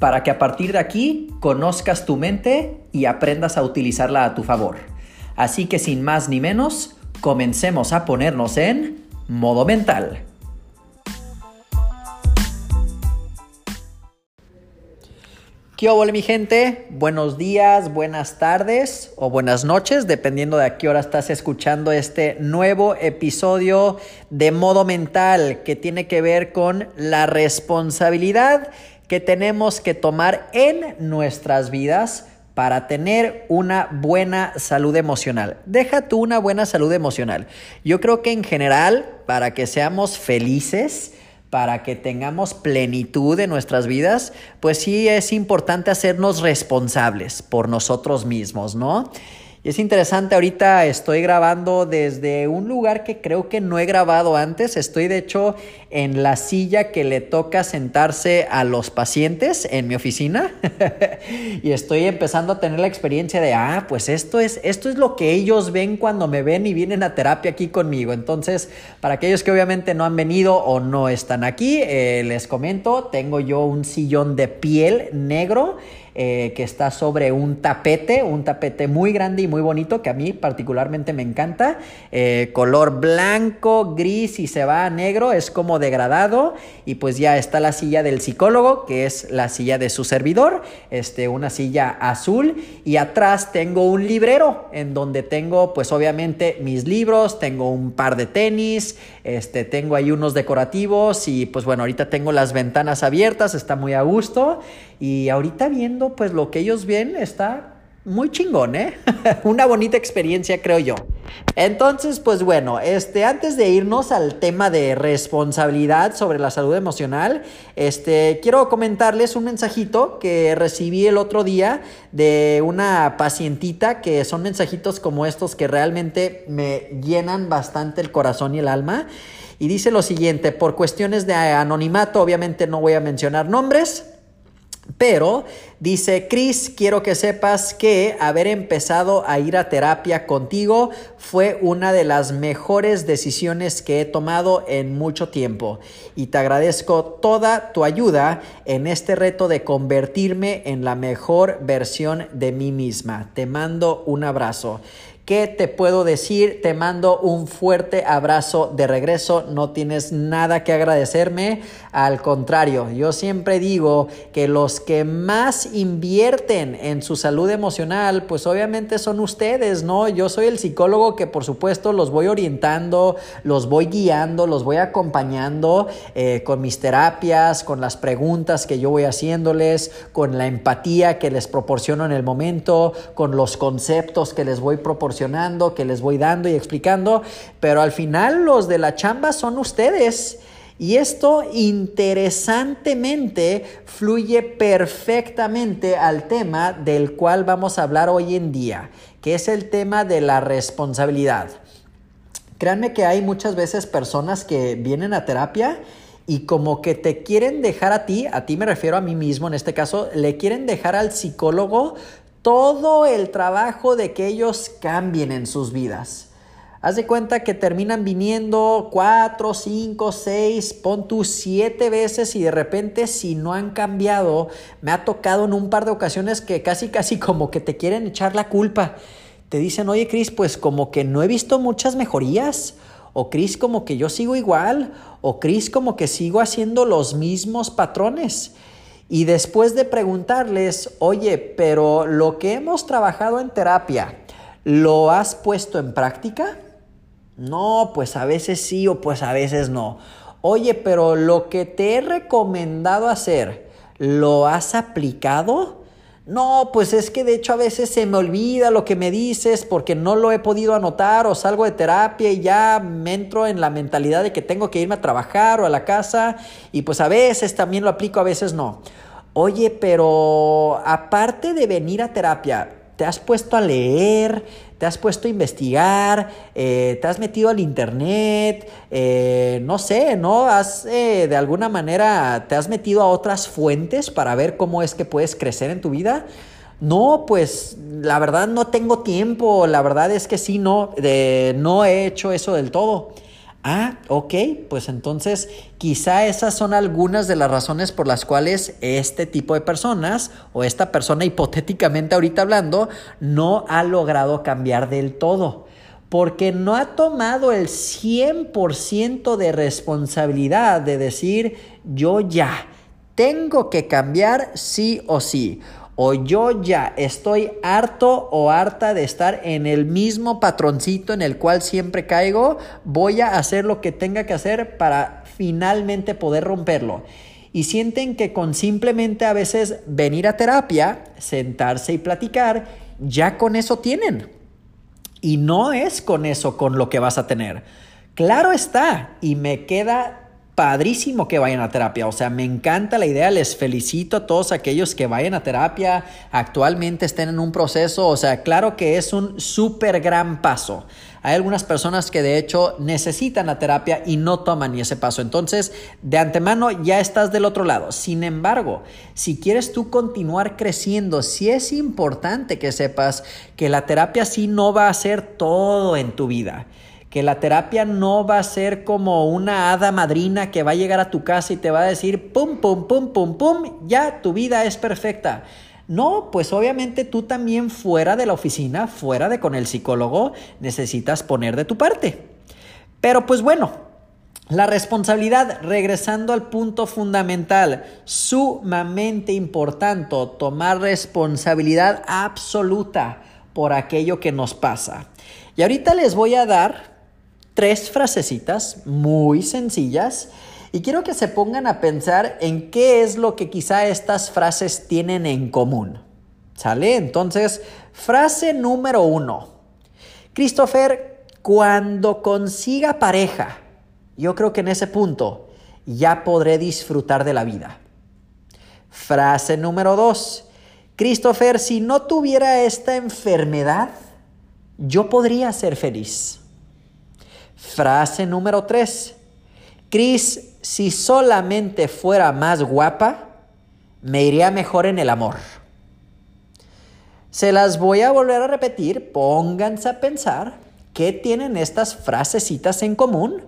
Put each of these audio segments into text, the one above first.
para que a partir de aquí conozcas tu mente y aprendas a utilizarla a tu favor. Así que sin más ni menos, comencemos a ponernos en modo mental. ¿Qué hola mi gente? Buenos días, buenas tardes o buenas noches, dependiendo de a qué hora estás escuchando este nuevo episodio de modo mental que tiene que ver con la responsabilidad que tenemos que tomar en nuestras vidas para tener una buena salud emocional. Deja tú una buena salud emocional. Yo creo que en general, para que seamos felices, para que tengamos plenitud en nuestras vidas, pues sí es importante hacernos responsables por nosotros mismos, ¿no? Y es interesante, ahorita estoy grabando desde un lugar que creo que no he grabado antes. Estoy de hecho en la silla que le toca sentarse a los pacientes en mi oficina. y estoy empezando a tener la experiencia de, ah, pues esto es, esto es lo que ellos ven cuando me ven y vienen a terapia aquí conmigo. Entonces, para aquellos que obviamente no han venido o no están aquí, eh, les comento, tengo yo un sillón de piel negro eh, que está sobre un tapete, un tapete muy grande y muy bonito que a mí particularmente me encanta. Eh, color blanco, gris y se va a negro, es como degradado. Y pues ya está la silla del psicólogo, que es la silla de su servidor, este, una silla azul. Y atrás tengo un librero en donde tengo pues obviamente mis libros, tengo un par de tenis, este, tengo ahí unos decorativos y pues bueno, ahorita tengo las ventanas abiertas, está muy a gusto. Y ahorita viendo pues lo que ellos ven está muy chingón, ¿eh? Una bonita experiencia, creo yo. Entonces, pues bueno, este, antes de irnos al tema de responsabilidad sobre la salud emocional, este, quiero comentarles un mensajito que recibí el otro día de una pacientita, que son mensajitos como estos que realmente me llenan bastante el corazón y el alma. Y dice lo siguiente, por cuestiones de anonimato, obviamente no voy a mencionar nombres, pero dice, Chris, quiero que sepas que haber empezado a ir a terapia contigo fue una de las mejores decisiones que he tomado en mucho tiempo. Y te agradezco toda tu ayuda en este reto de convertirme en la mejor versión de mí misma. Te mando un abrazo. ¿Qué te puedo decir? Te mando un fuerte abrazo de regreso. No tienes nada que agradecerme. Al contrario, yo siempre digo que los que más invierten en su salud emocional, pues obviamente son ustedes, ¿no? Yo soy el psicólogo que por supuesto los voy orientando, los voy guiando, los voy acompañando eh, con mis terapias, con las preguntas que yo voy haciéndoles, con la empatía que les proporciono en el momento, con los conceptos que les voy proporcionando que les voy dando y explicando, pero al final los de la chamba son ustedes. Y esto interesantemente fluye perfectamente al tema del cual vamos a hablar hoy en día, que es el tema de la responsabilidad. Créanme que hay muchas veces personas que vienen a terapia y como que te quieren dejar a ti, a ti me refiero a mí mismo en este caso, le quieren dejar al psicólogo todo el trabajo de que ellos cambien en sus vidas. Haz de cuenta que terminan viniendo cuatro, cinco, seis, pon tú siete veces y de repente si no han cambiado, me ha tocado en un par de ocasiones que casi, casi como que te quieren echar la culpa. Te dicen, oye Cris, pues como que no he visto muchas mejorías. O Cris, como que yo sigo igual. O Cris, como que sigo haciendo los mismos patrones. Y después de preguntarles, oye, pero lo que hemos trabajado en terapia, ¿lo has puesto en práctica? No, pues a veces sí o pues a veces no. Oye, pero lo que te he recomendado hacer, ¿lo has aplicado? No, pues es que de hecho a veces se me olvida lo que me dices porque no lo he podido anotar o salgo de terapia y ya me entro en la mentalidad de que tengo que irme a trabajar o a la casa y pues a veces también lo aplico, a veces no. Oye, pero aparte de venir a terapia, ¿te has puesto a leer? ¿Te has puesto a investigar? Eh, ¿Te has metido al internet? Eh, no sé, ¿no? ¿Has eh, de alguna manera, te has metido a otras fuentes para ver cómo es que puedes crecer en tu vida? No, pues la verdad no tengo tiempo, la verdad es que sí, no, no he hecho eso del todo. Ah, ok, pues entonces quizá esas son algunas de las razones por las cuales este tipo de personas o esta persona hipotéticamente ahorita hablando no ha logrado cambiar del todo. Porque no ha tomado el 100% de responsabilidad de decir yo ya tengo que cambiar sí o sí o yo ya estoy harto o harta de estar en el mismo patroncito en el cual siempre caigo, voy a hacer lo que tenga que hacer para finalmente poder romperlo. Y sienten que con simplemente a veces venir a terapia, sentarse y platicar, ya con eso tienen. Y no es con eso con lo que vas a tener. Claro está, y me queda padrísimo que vayan a terapia. O sea, me encanta la idea. Les felicito a todos aquellos que vayan a terapia, actualmente estén en un proceso. O sea, claro que es un súper gran paso. Hay algunas personas que de hecho necesitan la terapia y no toman ni ese paso. Entonces, de antemano ya estás del otro lado. Sin embargo, si quieres tú continuar creciendo, sí es importante que sepas que la terapia sí no va a ser todo en tu vida que la terapia no va a ser como una hada madrina que va a llegar a tu casa y te va a decir, pum, pum, pum, pum, pum, ya tu vida es perfecta. No, pues obviamente tú también fuera de la oficina, fuera de con el psicólogo, necesitas poner de tu parte. Pero pues bueno, la responsabilidad, regresando al punto fundamental, sumamente importante, tomar responsabilidad absoluta por aquello que nos pasa. Y ahorita les voy a dar tres frasecitas muy sencillas y quiero que se pongan a pensar en qué es lo que quizá estas frases tienen en común. ¿Sale? Entonces, frase número uno. Christopher, cuando consiga pareja, yo creo que en ese punto ya podré disfrutar de la vida. Frase número dos. Christopher, si no tuviera esta enfermedad, yo podría ser feliz. Frase número 3. Cris, si solamente fuera más guapa, me iría mejor en el amor. Se las voy a volver a repetir, pónganse a pensar qué tienen estas frasecitas en común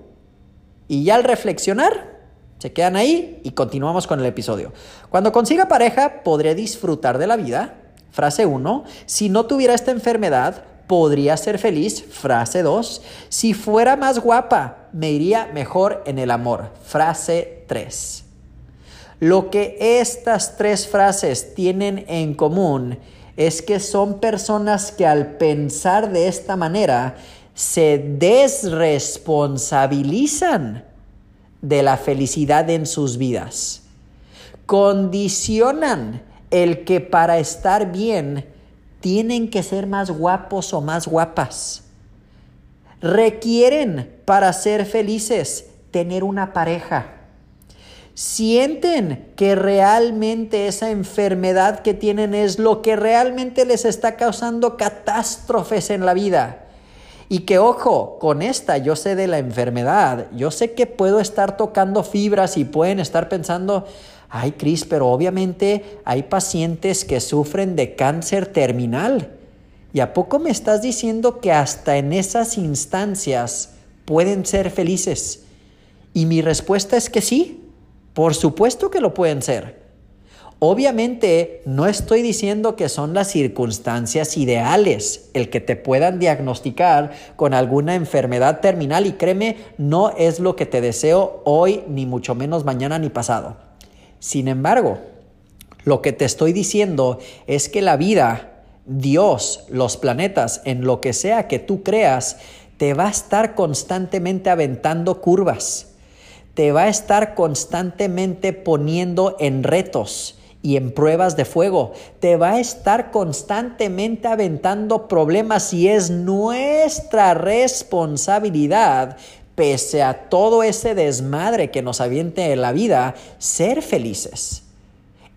y ya al reflexionar, se quedan ahí y continuamos con el episodio. Cuando consiga pareja, podré disfrutar de la vida. Frase 1. Si no tuviera esta enfermedad, podría ser feliz. Frase 2. Si fuera más guapa, me iría mejor en el amor. Frase 3. Lo que estas tres frases tienen en común es que son personas que al pensar de esta manera se desresponsabilizan de la felicidad en sus vidas. Condicionan el que para estar bien tienen que ser más guapos o más guapas. Requieren para ser felices tener una pareja. Sienten que realmente esa enfermedad que tienen es lo que realmente les está causando catástrofes en la vida. Y que ojo, con esta yo sé de la enfermedad, yo sé que puedo estar tocando fibras y pueden estar pensando, Ay, Cris, pero obviamente hay pacientes que sufren de cáncer terminal. ¿Y a poco me estás diciendo que hasta en esas instancias pueden ser felices? Y mi respuesta es que sí, por supuesto que lo pueden ser. Obviamente no estoy diciendo que son las circunstancias ideales el que te puedan diagnosticar con alguna enfermedad terminal y créeme, no es lo que te deseo hoy, ni mucho menos mañana ni pasado. Sin embargo, lo que te estoy diciendo es que la vida, Dios, los planetas, en lo que sea que tú creas, te va a estar constantemente aventando curvas, te va a estar constantemente poniendo en retos y en pruebas de fuego, te va a estar constantemente aventando problemas y es nuestra responsabilidad pese a todo ese desmadre que nos aviente en la vida, ser felices.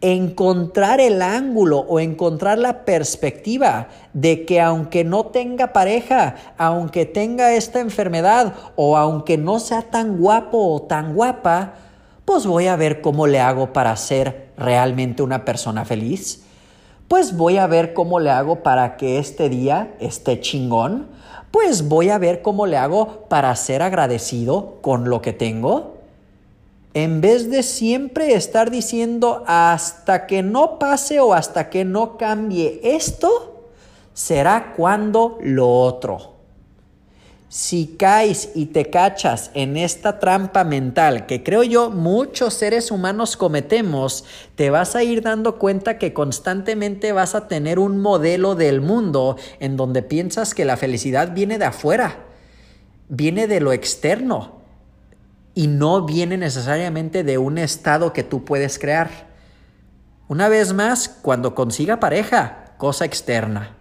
encontrar el ángulo o encontrar la perspectiva de que aunque no tenga pareja, aunque tenga esta enfermedad o aunque no sea tan guapo o tan guapa, pues voy a ver cómo le hago para ser realmente una persona feliz. Pues voy a ver cómo le hago para que este día esté chingón. Pues voy a ver cómo le hago para ser agradecido con lo que tengo en vez de siempre estar diciendo hasta que no pase o hasta que no cambie esto, será cuando lo otro. Si caes y te cachas en esta trampa mental que creo yo muchos seres humanos cometemos, te vas a ir dando cuenta que constantemente vas a tener un modelo del mundo en donde piensas que la felicidad viene de afuera, viene de lo externo y no viene necesariamente de un estado que tú puedes crear. Una vez más, cuando consiga pareja, cosa externa.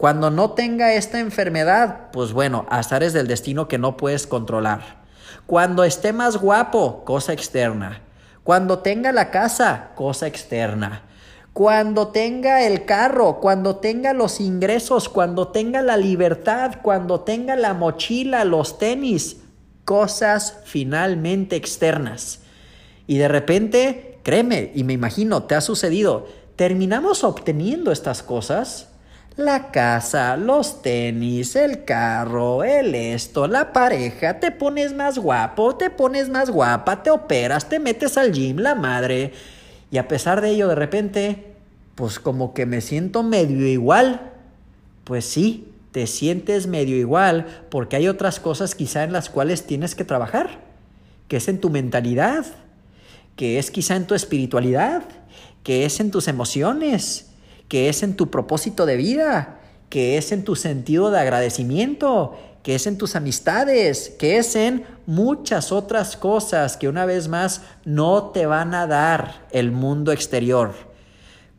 Cuando no tenga esta enfermedad, pues bueno, azares del destino que no puedes controlar. Cuando esté más guapo, cosa externa. Cuando tenga la casa, cosa externa. Cuando tenga el carro, cuando tenga los ingresos, cuando tenga la libertad, cuando tenga la mochila, los tenis, cosas finalmente externas. Y de repente, créeme, y me imagino, te ha sucedido, terminamos obteniendo estas cosas. La casa, los tenis, el carro, el esto, la pareja, te pones más guapo, te pones más guapa, te operas, te metes al gym, la madre. Y a pesar de ello, de repente, pues como que me siento medio igual. Pues sí, te sientes medio igual porque hay otras cosas quizá en las cuales tienes que trabajar, que es en tu mentalidad, que es quizá en tu espiritualidad, que es en tus emociones, que es en tu propósito de vida, que es en tu sentido de agradecimiento, que es en tus amistades, que es en muchas otras cosas que una vez más no te van a dar el mundo exterior.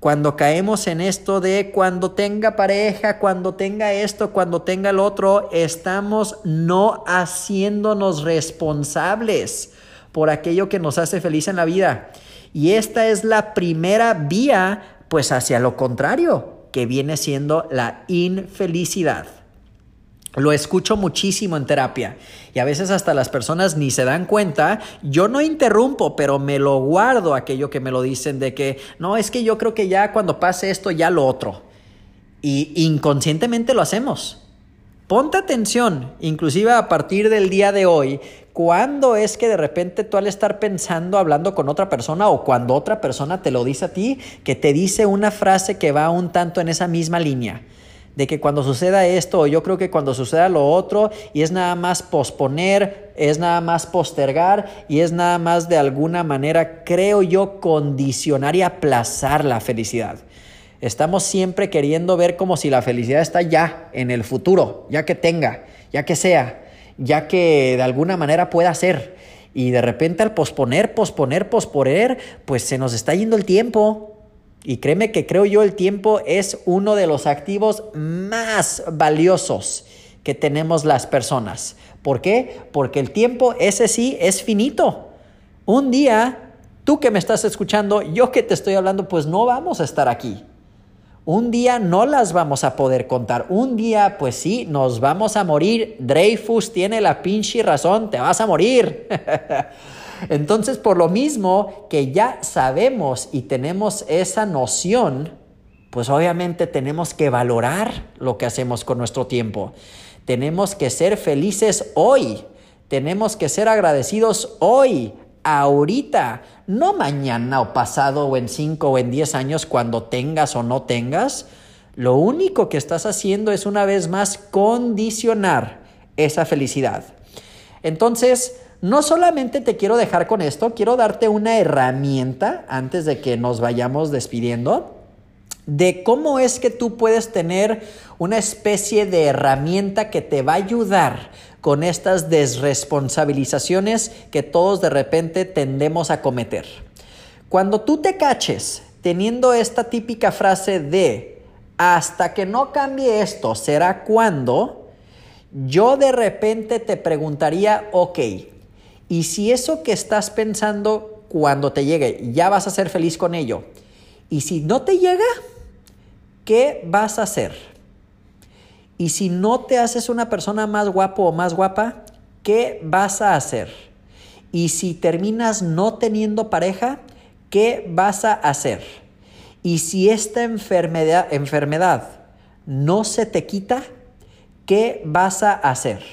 Cuando caemos en esto de cuando tenga pareja, cuando tenga esto, cuando tenga el otro, estamos no haciéndonos responsables por aquello que nos hace feliz en la vida. Y esta es la primera vía, pues hacia lo contrario, que viene siendo la infelicidad. Lo escucho muchísimo en terapia y a veces hasta las personas ni se dan cuenta. Yo no interrumpo, pero me lo guardo aquello que me lo dicen de que no, es que yo creo que ya cuando pase esto ya lo otro. Y inconscientemente lo hacemos. Ponte atención, inclusive a partir del día de hoy, cuando es que de repente tú al estar pensando, hablando con otra persona o cuando otra persona te lo dice a ti, que te dice una frase que va un tanto en esa misma línea de que cuando suceda esto, o yo creo que cuando suceda lo otro, y es nada más posponer, es nada más postergar, y es nada más de alguna manera, creo yo, condicionar y aplazar la felicidad. Estamos siempre queriendo ver como si la felicidad está ya, en el futuro, ya que tenga, ya que sea, ya que de alguna manera pueda ser. Y de repente al posponer, posponer, posponer, pues se nos está yendo el tiempo, y créeme que creo yo el tiempo es uno de los activos más valiosos que tenemos las personas. ¿Por qué? Porque el tiempo ese sí es finito. Un día, tú que me estás escuchando, yo que te estoy hablando, pues no vamos a estar aquí. Un día no las vamos a poder contar. Un día, pues sí, nos vamos a morir. Dreyfus tiene la pinche razón, te vas a morir. Entonces, por lo mismo que ya sabemos y tenemos esa noción, pues obviamente tenemos que valorar lo que hacemos con nuestro tiempo. Tenemos que ser felices hoy. Tenemos que ser agradecidos hoy, ahorita, no mañana o pasado o en cinco o en diez años cuando tengas o no tengas. Lo único que estás haciendo es una vez más condicionar esa felicidad. Entonces, no solamente te quiero dejar con esto, quiero darte una herramienta antes de que nos vayamos despidiendo de cómo es que tú puedes tener una especie de herramienta que te va a ayudar con estas desresponsabilizaciones que todos de repente tendemos a cometer. Cuando tú te caches teniendo esta típica frase de hasta que no cambie esto, será cuando, yo de repente te preguntaría, ok, y si eso que estás pensando cuando te llegue, ya vas a ser feliz con ello. Y si no te llega, ¿qué vas a hacer? Y si no te haces una persona más guapo o más guapa, ¿qué vas a hacer? Y si terminas no teniendo pareja, ¿qué vas a hacer? Y si esta enfermedad, enfermedad no se te quita, ¿qué vas a hacer?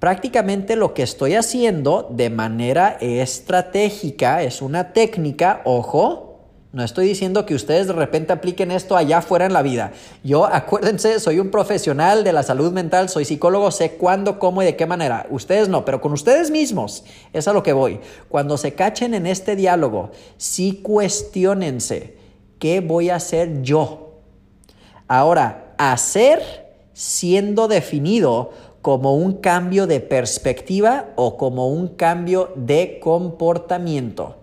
Prácticamente lo que estoy haciendo de manera estratégica es una técnica, ojo, no estoy diciendo que ustedes de repente apliquen esto allá afuera en la vida. Yo, acuérdense, soy un profesional de la salud mental, soy psicólogo, sé cuándo, cómo y de qué manera. Ustedes no, pero con ustedes mismos es a lo que voy. Cuando se cachen en este diálogo, sí cuestionense qué voy a hacer yo. Ahora, hacer siendo definido como un cambio de perspectiva o como un cambio de comportamiento.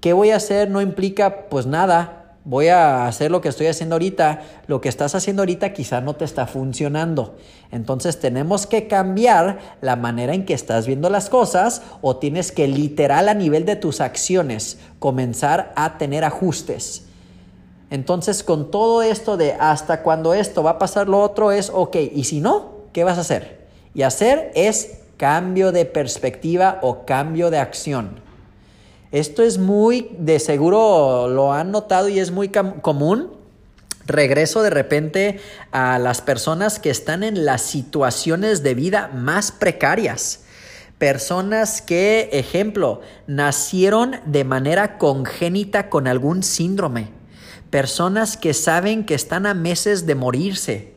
¿Qué voy a hacer? No implica pues nada. Voy a hacer lo que estoy haciendo ahorita. Lo que estás haciendo ahorita quizá no te está funcionando. Entonces tenemos que cambiar la manera en que estás viendo las cosas o tienes que literal a nivel de tus acciones comenzar a tener ajustes. Entonces con todo esto de hasta cuando esto va a pasar lo otro es ok. Y si no, ¿qué vas a hacer? Y hacer es cambio de perspectiva o cambio de acción. Esto es muy, de seguro lo han notado y es muy común. Regreso de repente a las personas que están en las situaciones de vida más precarias. Personas que, ejemplo, nacieron de manera congénita con algún síndrome. Personas que saben que están a meses de morirse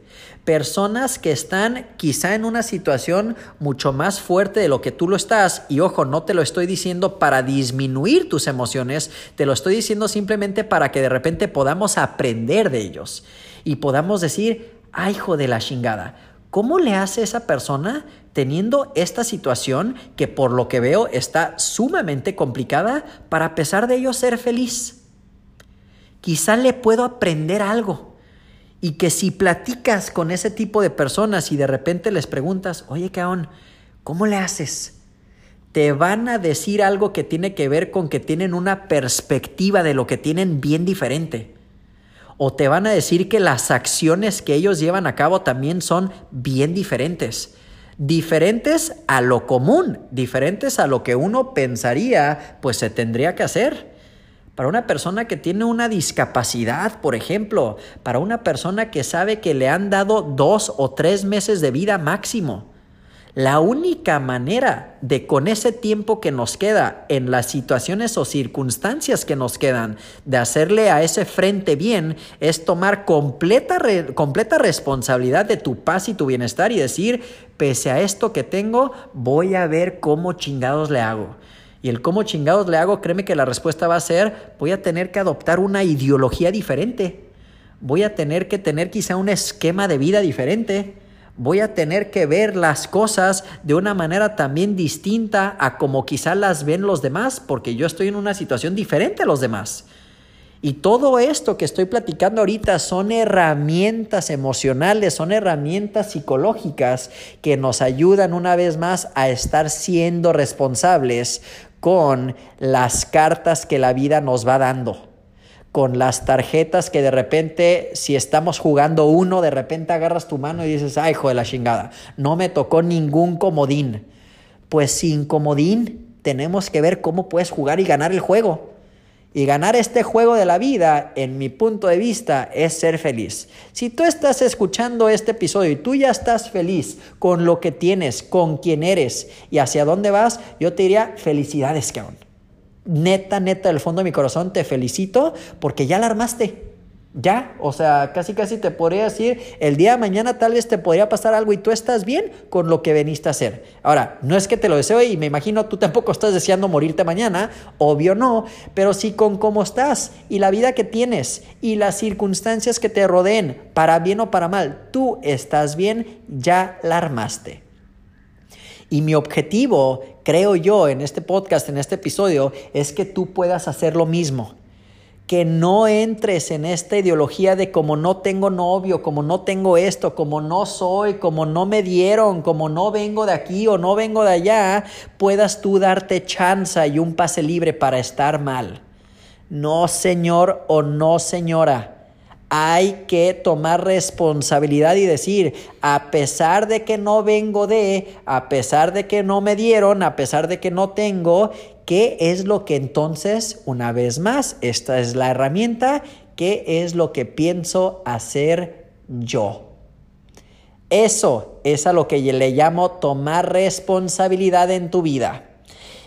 personas que están quizá en una situación mucho más fuerte de lo que tú lo estás, y ojo, no te lo estoy diciendo para disminuir tus emociones, te lo estoy diciendo simplemente para que de repente podamos aprender de ellos y podamos decir, ay hijo de la chingada, ¿cómo le hace esa persona teniendo esta situación que por lo que veo está sumamente complicada para a pesar de ello ser feliz? Quizá le puedo aprender algo. Y que si platicas con ese tipo de personas y de repente les preguntas, oye, Caón, ¿cómo le haces? Te van a decir algo que tiene que ver con que tienen una perspectiva de lo que tienen bien diferente. O te van a decir que las acciones que ellos llevan a cabo también son bien diferentes. Diferentes a lo común, diferentes a lo que uno pensaría, pues se tendría que hacer. Para una persona que tiene una discapacidad, por ejemplo, para una persona que sabe que le han dado dos o tres meses de vida máximo. La única manera de con ese tiempo que nos queda en las situaciones o circunstancias que nos quedan de hacerle a ese frente bien es tomar completa, completa responsabilidad de tu paz y tu bienestar y decir, pese a esto que tengo, voy a ver cómo chingados le hago. Y el cómo chingados le hago, créeme que la respuesta va a ser, voy a tener que adoptar una ideología diferente. Voy a tener que tener quizá un esquema de vida diferente. Voy a tener que ver las cosas de una manera también distinta a como quizá las ven los demás, porque yo estoy en una situación diferente a los demás. Y todo esto que estoy platicando ahorita son herramientas emocionales, son herramientas psicológicas que nos ayudan una vez más a estar siendo responsables con las cartas que la vida nos va dando, con las tarjetas que de repente, si estamos jugando uno, de repente agarras tu mano y dices, ay, hijo de la chingada, no me tocó ningún comodín. Pues sin comodín tenemos que ver cómo puedes jugar y ganar el juego. Y ganar este juego de la vida, en mi punto de vista, es ser feliz. Si tú estás escuchando este episodio y tú ya estás feliz con lo que tienes, con quién eres y hacia dónde vas, yo te diría felicidades, cabrón. Neta, neta, del fondo de mi corazón te felicito porque ya la armaste. Ya, o sea, casi casi te podría decir, el día de mañana tal vez te podría pasar algo y tú estás bien con lo que veniste a hacer. Ahora, no es que te lo deseo y me imagino tú tampoco estás deseando morirte mañana, obvio no, pero sí con cómo estás y la vida que tienes y las circunstancias que te rodeen, para bien o para mal, tú estás bien, ya la armaste. Y mi objetivo, creo yo, en este podcast, en este episodio, es que tú puedas hacer lo mismo que no entres en esta ideología de como no tengo novio, como no tengo esto, como no soy, como no me dieron, como no vengo de aquí o no vengo de allá, puedas tú darte chance y un pase libre para estar mal. No, señor o no, señora. Hay que tomar responsabilidad y decir, a pesar de que no vengo de, a pesar de que no me dieron, a pesar de que no tengo, ¿qué es lo que entonces, una vez más, esta es la herramienta, qué es lo que pienso hacer yo? Eso es a lo que le llamo tomar responsabilidad en tu vida.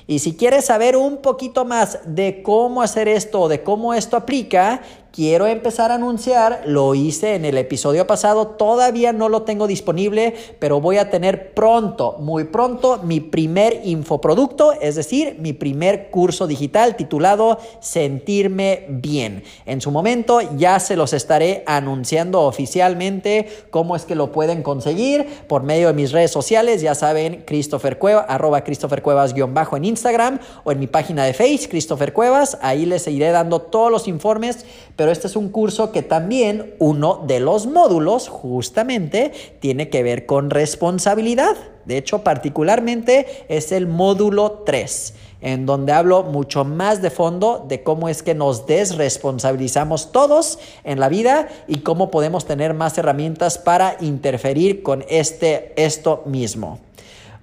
Y si quieres saber un poquito más de cómo hacer esto, de cómo esto aplica, quiero empezar a anunciar, lo hice en el episodio pasado, todavía no lo tengo disponible, pero voy a tener pronto, muy pronto, mi primer infoproducto, es decir, mi primer curso digital titulado Sentirme Bien. En su momento ya se los estaré anunciando oficialmente cómo es que lo pueden conseguir por medio de mis redes sociales, ya saben, Christopher Cueva, arroba Christopher Cuevas guion bajo en Instagram o en mi página de Facebook, Christopher Cuevas, ahí les iré dando todos los informes pero este es un curso que también uno de los módulos justamente tiene que ver con responsabilidad. De hecho, particularmente es el módulo 3, en donde hablo mucho más de fondo de cómo es que nos desresponsabilizamos todos en la vida y cómo podemos tener más herramientas para interferir con este, esto mismo.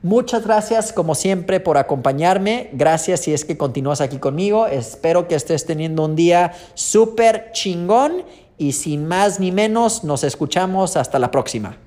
Muchas gracias como siempre por acompañarme. Gracias si es que continúas aquí conmigo. Espero que estés teniendo un día súper chingón y sin más ni menos nos escuchamos hasta la próxima.